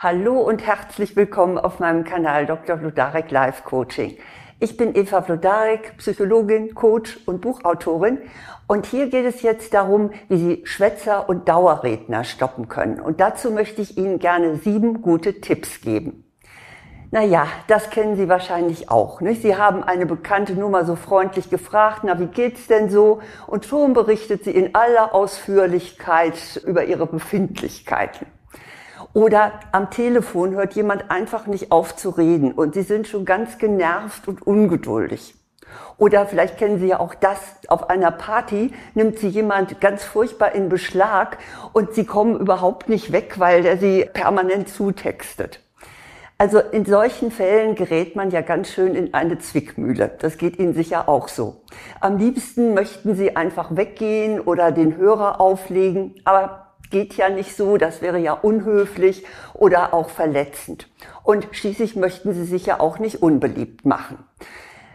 Hallo und herzlich willkommen auf meinem Kanal Dr. Vlodarek Life Coaching. Ich bin Eva Vlodarek, Psychologin, Coach und Buchautorin. Und hier geht es jetzt darum, wie Sie Schwätzer und Dauerredner stoppen können. Und dazu möchte ich Ihnen gerne sieben gute Tipps geben. Naja, das kennen Sie wahrscheinlich auch. Nicht? Sie haben eine bekannte Nummer so freundlich gefragt, na, wie geht's denn so? Und schon berichtet sie in aller Ausführlichkeit über ihre Befindlichkeiten. Oder am Telefon hört jemand einfach nicht auf zu reden und Sie sind schon ganz genervt und ungeduldig. Oder vielleicht kennen Sie ja auch das, auf einer Party nimmt Sie jemand ganz furchtbar in Beschlag und Sie kommen überhaupt nicht weg, weil der Sie permanent zutextet. Also in solchen Fällen gerät man ja ganz schön in eine Zwickmühle. Das geht Ihnen sicher auch so. Am liebsten möchten Sie einfach weggehen oder den Hörer auflegen, aber geht ja nicht so, das wäre ja unhöflich oder auch verletzend. Und schließlich möchten sie sich ja auch nicht unbeliebt machen.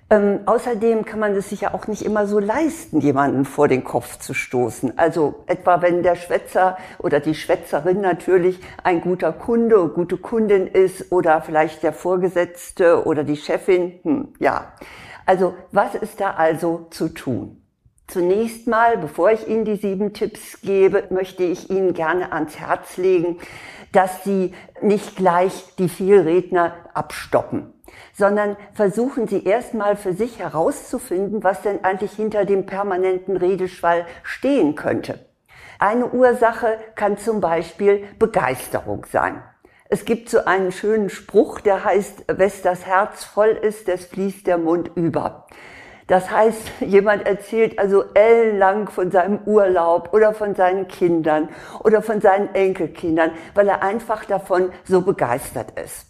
Ähm, außerdem kann man es sich ja auch nicht immer so leisten, jemanden vor den Kopf zu stoßen. Also etwa wenn der Schwätzer oder die Schwätzerin natürlich ein guter Kunde gute Kundin ist oder vielleicht der Vorgesetzte oder die Chefin. Hm, ja. Also was ist da also zu tun? Zunächst mal, bevor ich Ihnen die sieben Tipps gebe, möchte ich Ihnen gerne ans Herz legen, dass Sie nicht gleich die Vielredner abstoppen, sondern versuchen Sie erstmal für sich herauszufinden, was denn eigentlich hinter dem permanenten Redeschwall stehen könnte. Eine Ursache kann zum Beispiel Begeisterung sein. Es gibt so einen schönen Spruch, der heißt, wes das Herz voll ist, des fließt der Mund über. Das heißt, jemand erzählt also ellenlang von seinem Urlaub oder von seinen Kindern oder von seinen Enkelkindern, weil er einfach davon so begeistert ist.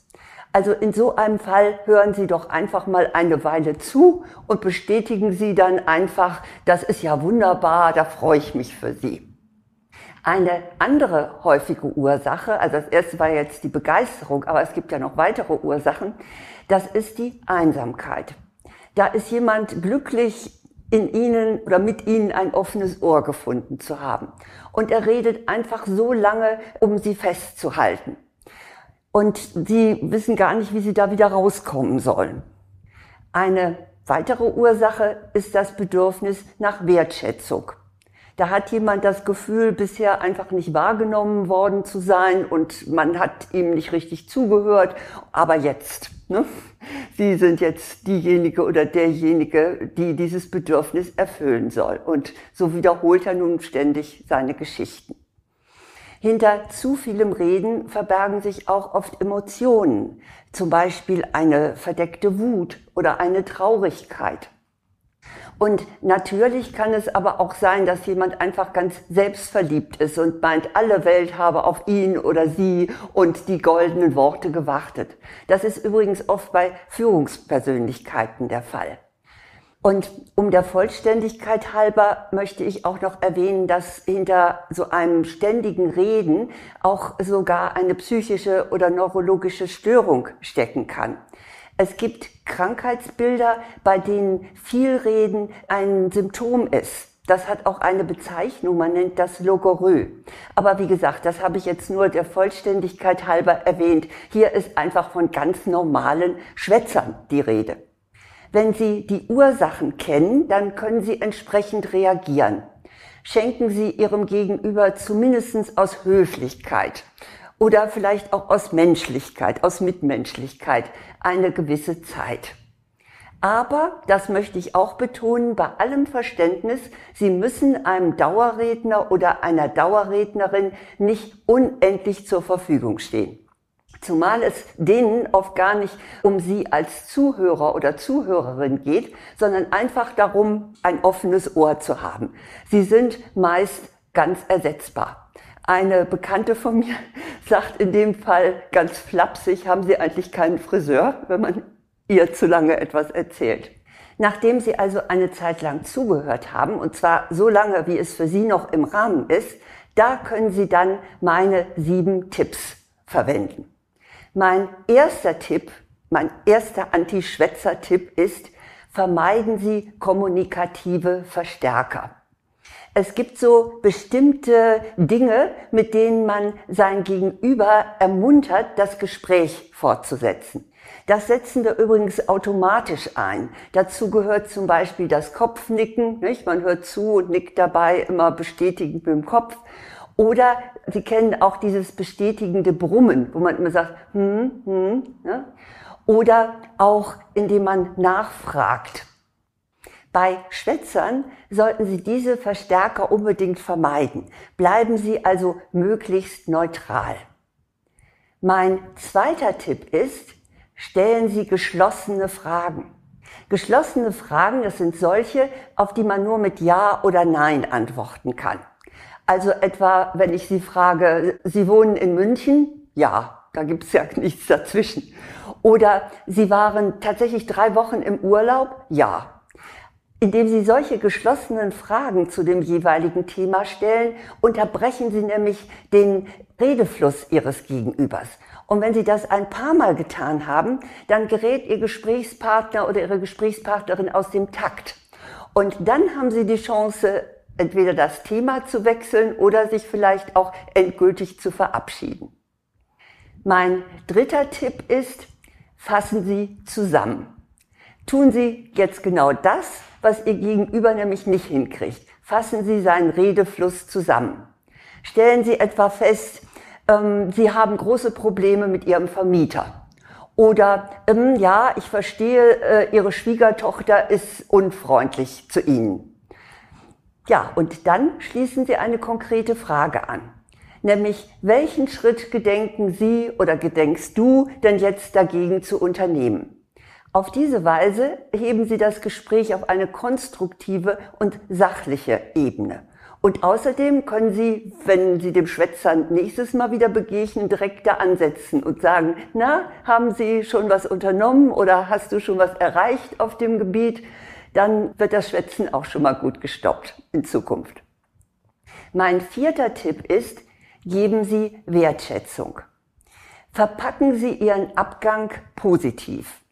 Also in so einem Fall hören Sie doch einfach mal eine Weile zu und bestätigen Sie dann einfach, das ist ja wunderbar, da freue ich mich für Sie. Eine andere häufige Ursache, also das erste war jetzt die Begeisterung, aber es gibt ja noch weitere Ursachen, das ist die Einsamkeit. Da ist jemand glücklich, in ihnen oder mit ihnen ein offenes Ohr gefunden zu haben. Und er redet einfach so lange, um sie festzuhalten. Und sie wissen gar nicht, wie sie da wieder rauskommen sollen. Eine weitere Ursache ist das Bedürfnis nach Wertschätzung. Da hat jemand das Gefühl, bisher einfach nicht wahrgenommen worden zu sein und man hat ihm nicht richtig zugehört, aber jetzt. Ne? Sie sind jetzt diejenige oder derjenige, die dieses Bedürfnis erfüllen soll. Und so wiederholt er nun ständig seine Geschichten. Hinter zu vielem Reden verbergen sich auch oft Emotionen, zum Beispiel eine verdeckte Wut oder eine Traurigkeit. Und natürlich kann es aber auch sein, dass jemand einfach ganz selbstverliebt ist und meint, alle Welt habe auf ihn oder sie und die goldenen Worte gewartet. Das ist übrigens oft bei Führungspersönlichkeiten der Fall. Und um der Vollständigkeit halber möchte ich auch noch erwähnen, dass hinter so einem ständigen Reden auch sogar eine psychische oder neurologische Störung stecken kann. Es gibt Krankheitsbilder, bei denen viel Reden ein Symptom ist. Das hat auch eine Bezeichnung, man nennt das Logorö. Aber wie gesagt, das habe ich jetzt nur der Vollständigkeit halber erwähnt. Hier ist einfach von ganz normalen Schwätzern die Rede. Wenn Sie die Ursachen kennen, dann können Sie entsprechend reagieren. Schenken Sie Ihrem Gegenüber zumindest aus Höflichkeit oder vielleicht auch aus Menschlichkeit, aus Mitmenschlichkeit eine gewisse Zeit. Aber, das möchte ich auch betonen, bei allem Verständnis, Sie müssen einem Dauerredner oder einer Dauerrednerin nicht unendlich zur Verfügung stehen. Zumal es denen oft gar nicht um Sie als Zuhörer oder Zuhörerin geht, sondern einfach darum, ein offenes Ohr zu haben. Sie sind meist ganz ersetzbar. Eine Bekannte von mir sagt in dem Fall ganz flapsig, haben Sie eigentlich keinen Friseur, wenn man ihr zu lange etwas erzählt. Nachdem Sie also eine Zeit lang zugehört haben, und zwar so lange, wie es für Sie noch im Rahmen ist, da können Sie dann meine sieben Tipps verwenden. Mein erster Tipp, mein erster Anti-Schwätzer-Tipp ist, vermeiden Sie kommunikative Verstärker. Es gibt so bestimmte Dinge, mit denen man sein Gegenüber ermuntert, das Gespräch fortzusetzen. Das setzen wir übrigens automatisch ein. Dazu gehört zum Beispiel das Kopfnicken. Nicht? Man hört zu und nickt dabei immer bestätigend mit dem Kopf. Oder Sie kennen auch dieses bestätigende Brummen, wo man immer sagt, hm, hm. Ne? Oder auch, indem man nachfragt. Bei Schwätzern sollten Sie diese Verstärker unbedingt vermeiden. Bleiben Sie also möglichst neutral. Mein zweiter Tipp ist, stellen Sie geschlossene Fragen. Geschlossene Fragen, das sind solche, auf die man nur mit Ja oder Nein antworten kann. Also etwa, wenn ich Sie frage, Sie wohnen in München? Ja, da gibt es ja nichts dazwischen. Oder Sie waren tatsächlich drei Wochen im Urlaub? Ja. Indem Sie solche geschlossenen Fragen zu dem jeweiligen Thema stellen, unterbrechen Sie nämlich den Redefluss Ihres Gegenübers. Und wenn Sie das ein paar Mal getan haben, dann gerät Ihr Gesprächspartner oder Ihre Gesprächspartnerin aus dem Takt. Und dann haben Sie die Chance, entweder das Thema zu wechseln oder sich vielleicht auch endgültig zu verabschieden. Mein dritter Tipp ist, fassen Sie zusammen. Tun Sie jetzt genau das, was Ihr Gegenüber nämlich nicht hinkriegt. Fassen Sie seinen Redefluss zusammen. Stellen Sie etwa fest, ähm, Sie haben große Probleme mit Ihrem Vermieter. Oder ähm, ja, ich verstehe, äh, Ihre Schwiegertochter ist unfreundlich zu Ihnen. Ja, und dann schließen Sie eine konkrete Frage an. Nämlich, welchen Schritt gedenken Sie oder gedenkst du denn jetzt dagegen zu unternehmen? Auf diese Weise heben Sie das Gespräch auf eine konstruktive und sachliche Ebene. Und außerdem können Sie, wenn Sie dem Schwätzer nächstes Mal wieder begegnen, direkt da ansetzen und sagen, na, haben Sie schon was unternommen oder hast du schon was erreicht auf dem Gebiet? Dann wird das Schwätzen auch schon mal gut gestoppt in Zukunft. Mein vierter Tipp ist, geben Sie Wertschätzung. Verpacken Sie Ihren Abgang positiv.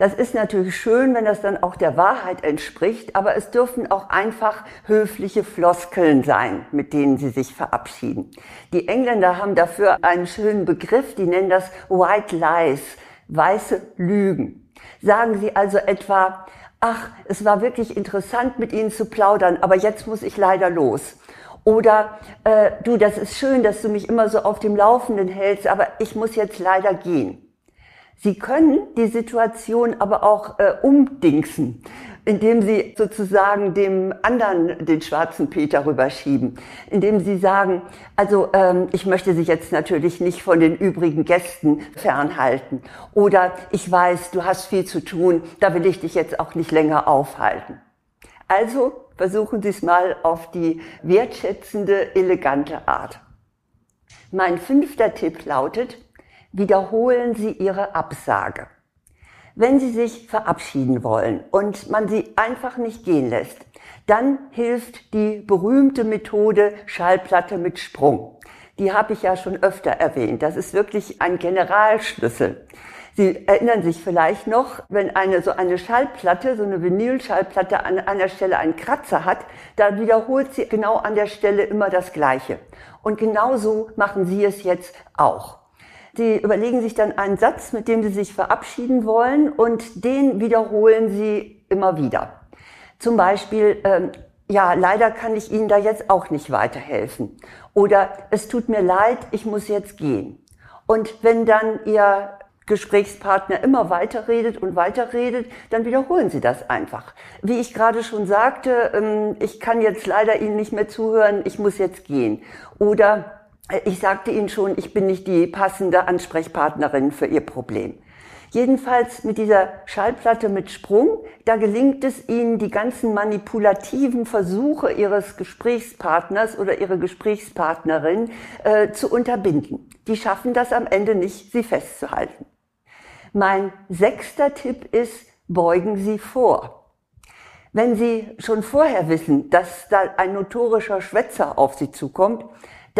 Das ist natürlich schön, wenn das dann auch der Wahrheit entspricht, aber es dürfen auch einfach höfliche Floskeln sein, mit denen Sie sich verabschieden. Die Engländer haben dafür einen schönen Begriff, die nennen das White Lies, weiße Lügen. Sagen Sie also etwa, ach, es war wirklich interessant mit Ihnen zu plaudern, aber jetzt muss ich leider los. Oder äh, du, das ist schön, dass du mich immer so auf dem Laufenden hältst, aber ich muss jetzt leider gehen. Sie können die Situation aber auch äh, umdingsen, indem Sie sozusagen dem anderen den schwarzen Peter rüberschieben, indem Sie sagen, also ähm, ich möchte Sie jetzt natürlich nicht von den übrigen Gästen fernhalten oder ich weiß, du hast viel zu tun, da will ich dich jetzt auch nicht länger aufhalten. Also versuchen Sie es mal auf die wertschätzende, elegante Art. Mein fünfter Tipp lautet, wiederholen Sie Ihre Absage. Wenn Sie sich verabschieden wollen und man Sie einfach nicht gehen lässt, dann hilft die berühmte Methode Schallplatte mit Sprung. Die habe ich ja schon öfter erwähnt. Das ist wirklich ein Generalschlüssel. Sie erinnern sich vielleicht noch, wenn eine so eine Schallplatte, so eine Vinylschallplatte an einer Stelle einen Kratzer hat, dann wiederholt sie genau an der Stelle immer das Gleiche. Und genauso machen Sie es jetzt auch. Sie überlegen sich dann einen Satz, mit dem Sie sich verabschieden wollen und den wiederholen Sie immer wieder. Zum Beispiel, ähm, ja, leider kann ich Ihnen da jetzt auch nicht weiterhelfen. Oder es tut mir leid, ich muss jetzt gehen. Und wenn dann Ihr Gesprächspartner immer weiterredet und weiterredet, dann wiederholen Sie das einfach. Wie ich gerade schon sagte, ähm, ich kann jetzt leider Ihnen nicht mehr zuhören, ich muss jetzt gehen. Oder ich sagte Ihnen schon, ich bin nicht die passende Ansprechpartnerin für Ihr Problem. Jedenfalls mit dieser Schallplatte mit Sprung, da gelingt es Ihnen, die ganzen manipulativen Versuche Ihres Gesprächspartners oder Ihrer Gesprächspartnerin äh, zu unterbinden. Die schaffen das am Ende nicht, Sie festzuhalten. Mein sechster Tipp ist, beugen Sie vor. Wenn Sie schon vorher wissen, dass da ein notorischer Schwätzer auf Sie zukommt,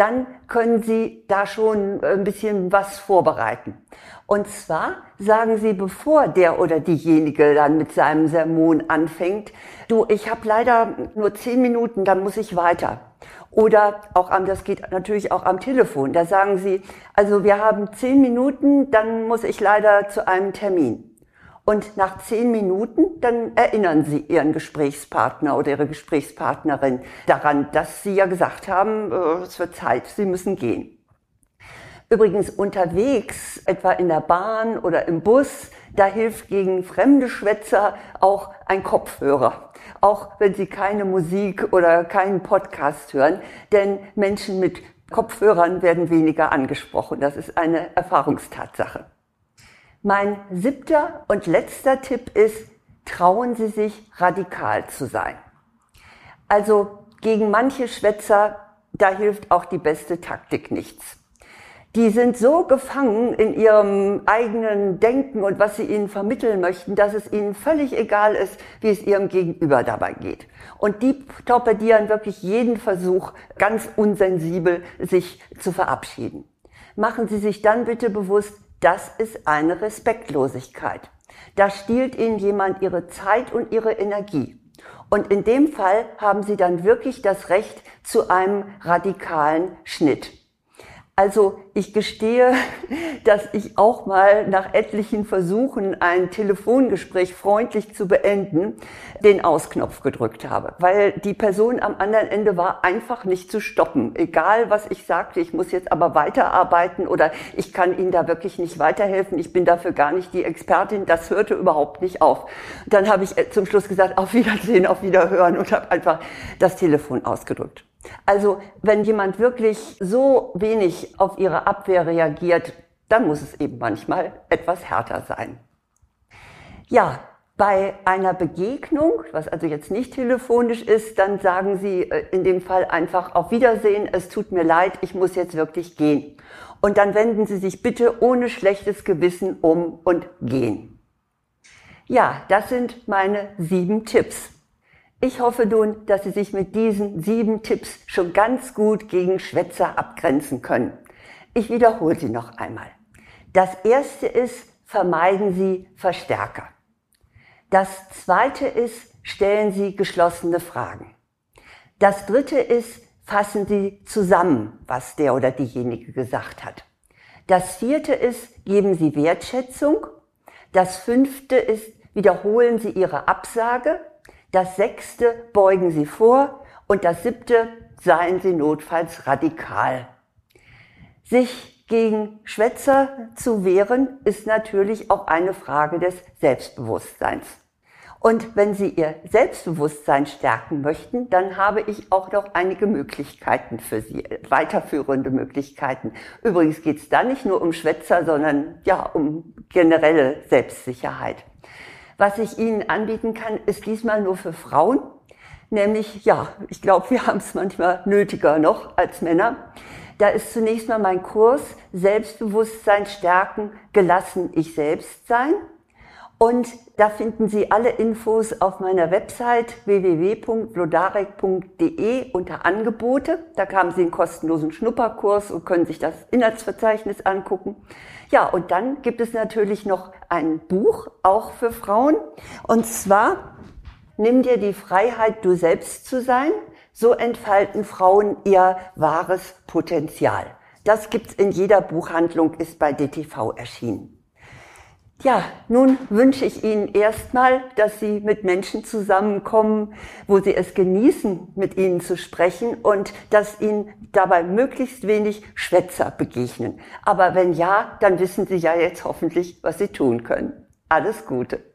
dann können Sie da schon ein bisschen was vorbereiten. Und zwar sagen Sie, bevor der oder diejenige dann mit seinem Sermon anfängt, du, ich habe leider nur zehn Minuten, dann muss ich weiter. Oder auch am, das geht natürlich auch am Telefon. Da sagen Sie, also wir haben zehn Minuten, dann muss ich leider zu einem Termin. Und nach zehn Minuten, dann erinnern Sie Ihren Gesprächspartner oder Ihre Gesprächspartnerin daran, dass Sie ja gesagt haben, äh, es wird Zeit, Sie müssen gehen. Übrigens unterwegs, etwa in der Bahn oder im Bus, da hilft gegen fremde Schwätzer auch ein Kopfhörer. Auch wenn Sie keine Musik oder keinen Podcast hören, denn Menschen mit Kopfhörern werden weniger angesprochen. Das ist eine Erfahrungstatsache. Mein siebter und letzter Tipp ist, trauen Sie sich radikal zu sein. Also gegen manche Schwätzer, da hilft auch die beste Taktik nichts. Die sind so gefangen in ihrem eigenen Denken und was sie ihnen vermitteln möchten, dass es ihnen völlig egal ist, wie es ihrem Gegenüber dabei geht. Und die torpedieren wirklich jeden Versuch, ganz unsensibel sich zu verabschieden. Machen Sie sich dann bitte bewusst, das ist eine Respektlosigkeit. Da stiehlt Ihnen jemand Ihre Zeit und Ihre Energie. Und in dem Fall haben Sie dann wirklich das Recht zu einem radikalen Schnitt. Also ich gestehe, dass ich auch mal nach etlichen Versuchen, ein Telefongespräch freundlich zu beenden, den Ausknopf gedrückt habe, weil die Person am anderen Ende war einfach nicht zu stoppen. Egal, was ich sagte, ich muss jetzt aber weiterarbeiten oder ich kann Ihnen da wirklich nicht weiterhelfen, ich bin dafür gar nicht die Expertin, das hörte überhaupt nicht auf. Dann habe ich zum Schluss gesagt, auf Wiedersehen, auf Wiederhören und habe einfach das Telefon ausgedrückt. Also wenn jemand wirklich so wenig auf ihre Abwehr reagiert, dann muss es eben manchmal etwas härter sein. Ja, bei einer Begegnung, was also jetzt nicht telefonisch ist, dann sagen Sie äh, in dem Fall einfach auf Wiedersehen, es tut mir leid, ich muss jetzt wirklich gehen. Und dann wenden Sie sich bitte ohne schlechtes Gewissen um und gehen. Ja, das sind meine sieben Tipps. Ich hoffe nun, dass Sie sich mit diesen sieben Tipps schon ganz gut gegen Schwätzer abgrenzen können. Ich wiederhole sie noch einmal. Das erste ist, vermeiden Sie Verstärker. Das zweite ist, stellen Sie geschlossene Fragen. Das dritte ist, fassen Sie zusammen, was der oder diejenige gesagt hat. Das vierte ist, geben Sie Wertschätzung. Das fünfte ist, wiederholen Sie Ihre Absage. Das sechste beugen Sie vor und das siebte seien Sie notfalls radikal. Sich gegen Schwätzer zu wehren, ist natürlich auch eine Frage des Selbstbewusstseins. Und wenn Sie Ihr Selbstbewusstsein stärken möchten, dann habe ich auch noch einige Möglichkeiten für Sie, weiterführende Möglichkeiten. Übrigens geht es da nicht nur um Schwätzer, sondern ja um generelle Selbstsicherheit. Was ich Ihnen anbieten kann, ist diesmal nur für Frauen. Nämlich, ja, ich glaube, wir haben es manchmal nötiger noch als Männer. Da ist zunächst mal mein Kurs Selbstbewusstsein stärken, gelassen ich selbst sein. Und da finden Sie alle Infos auf meiner Website www.blodarek.de unter Angebote. Da haben Sie einen kostenlosen Schnupperkurs und können sich das Inhaltsverzeichnis angucken. Ja, und dann gibt es natürlich noch ein Buch, auch für Frauen. Und zwar, nimm dir die Freiheit, du selbst zu sein. So entfalten Frauen ihr wahres Potenzial. Das gibt's in jeder Buchhandlung, ist bei DTV erschienen. Ja, nun wünsche ich Ihnen erstmal, dass Sie mit Menschen zusammenkommen, wo Sie es genießen, mit ihnen zu sprechen und dass Ihnen dabei möglichst wenig Schwätzer begegnen. Aber wenn ja, dann wissen Sie ja jetzt hoffentlich, was Sie tun können. Alles Gute.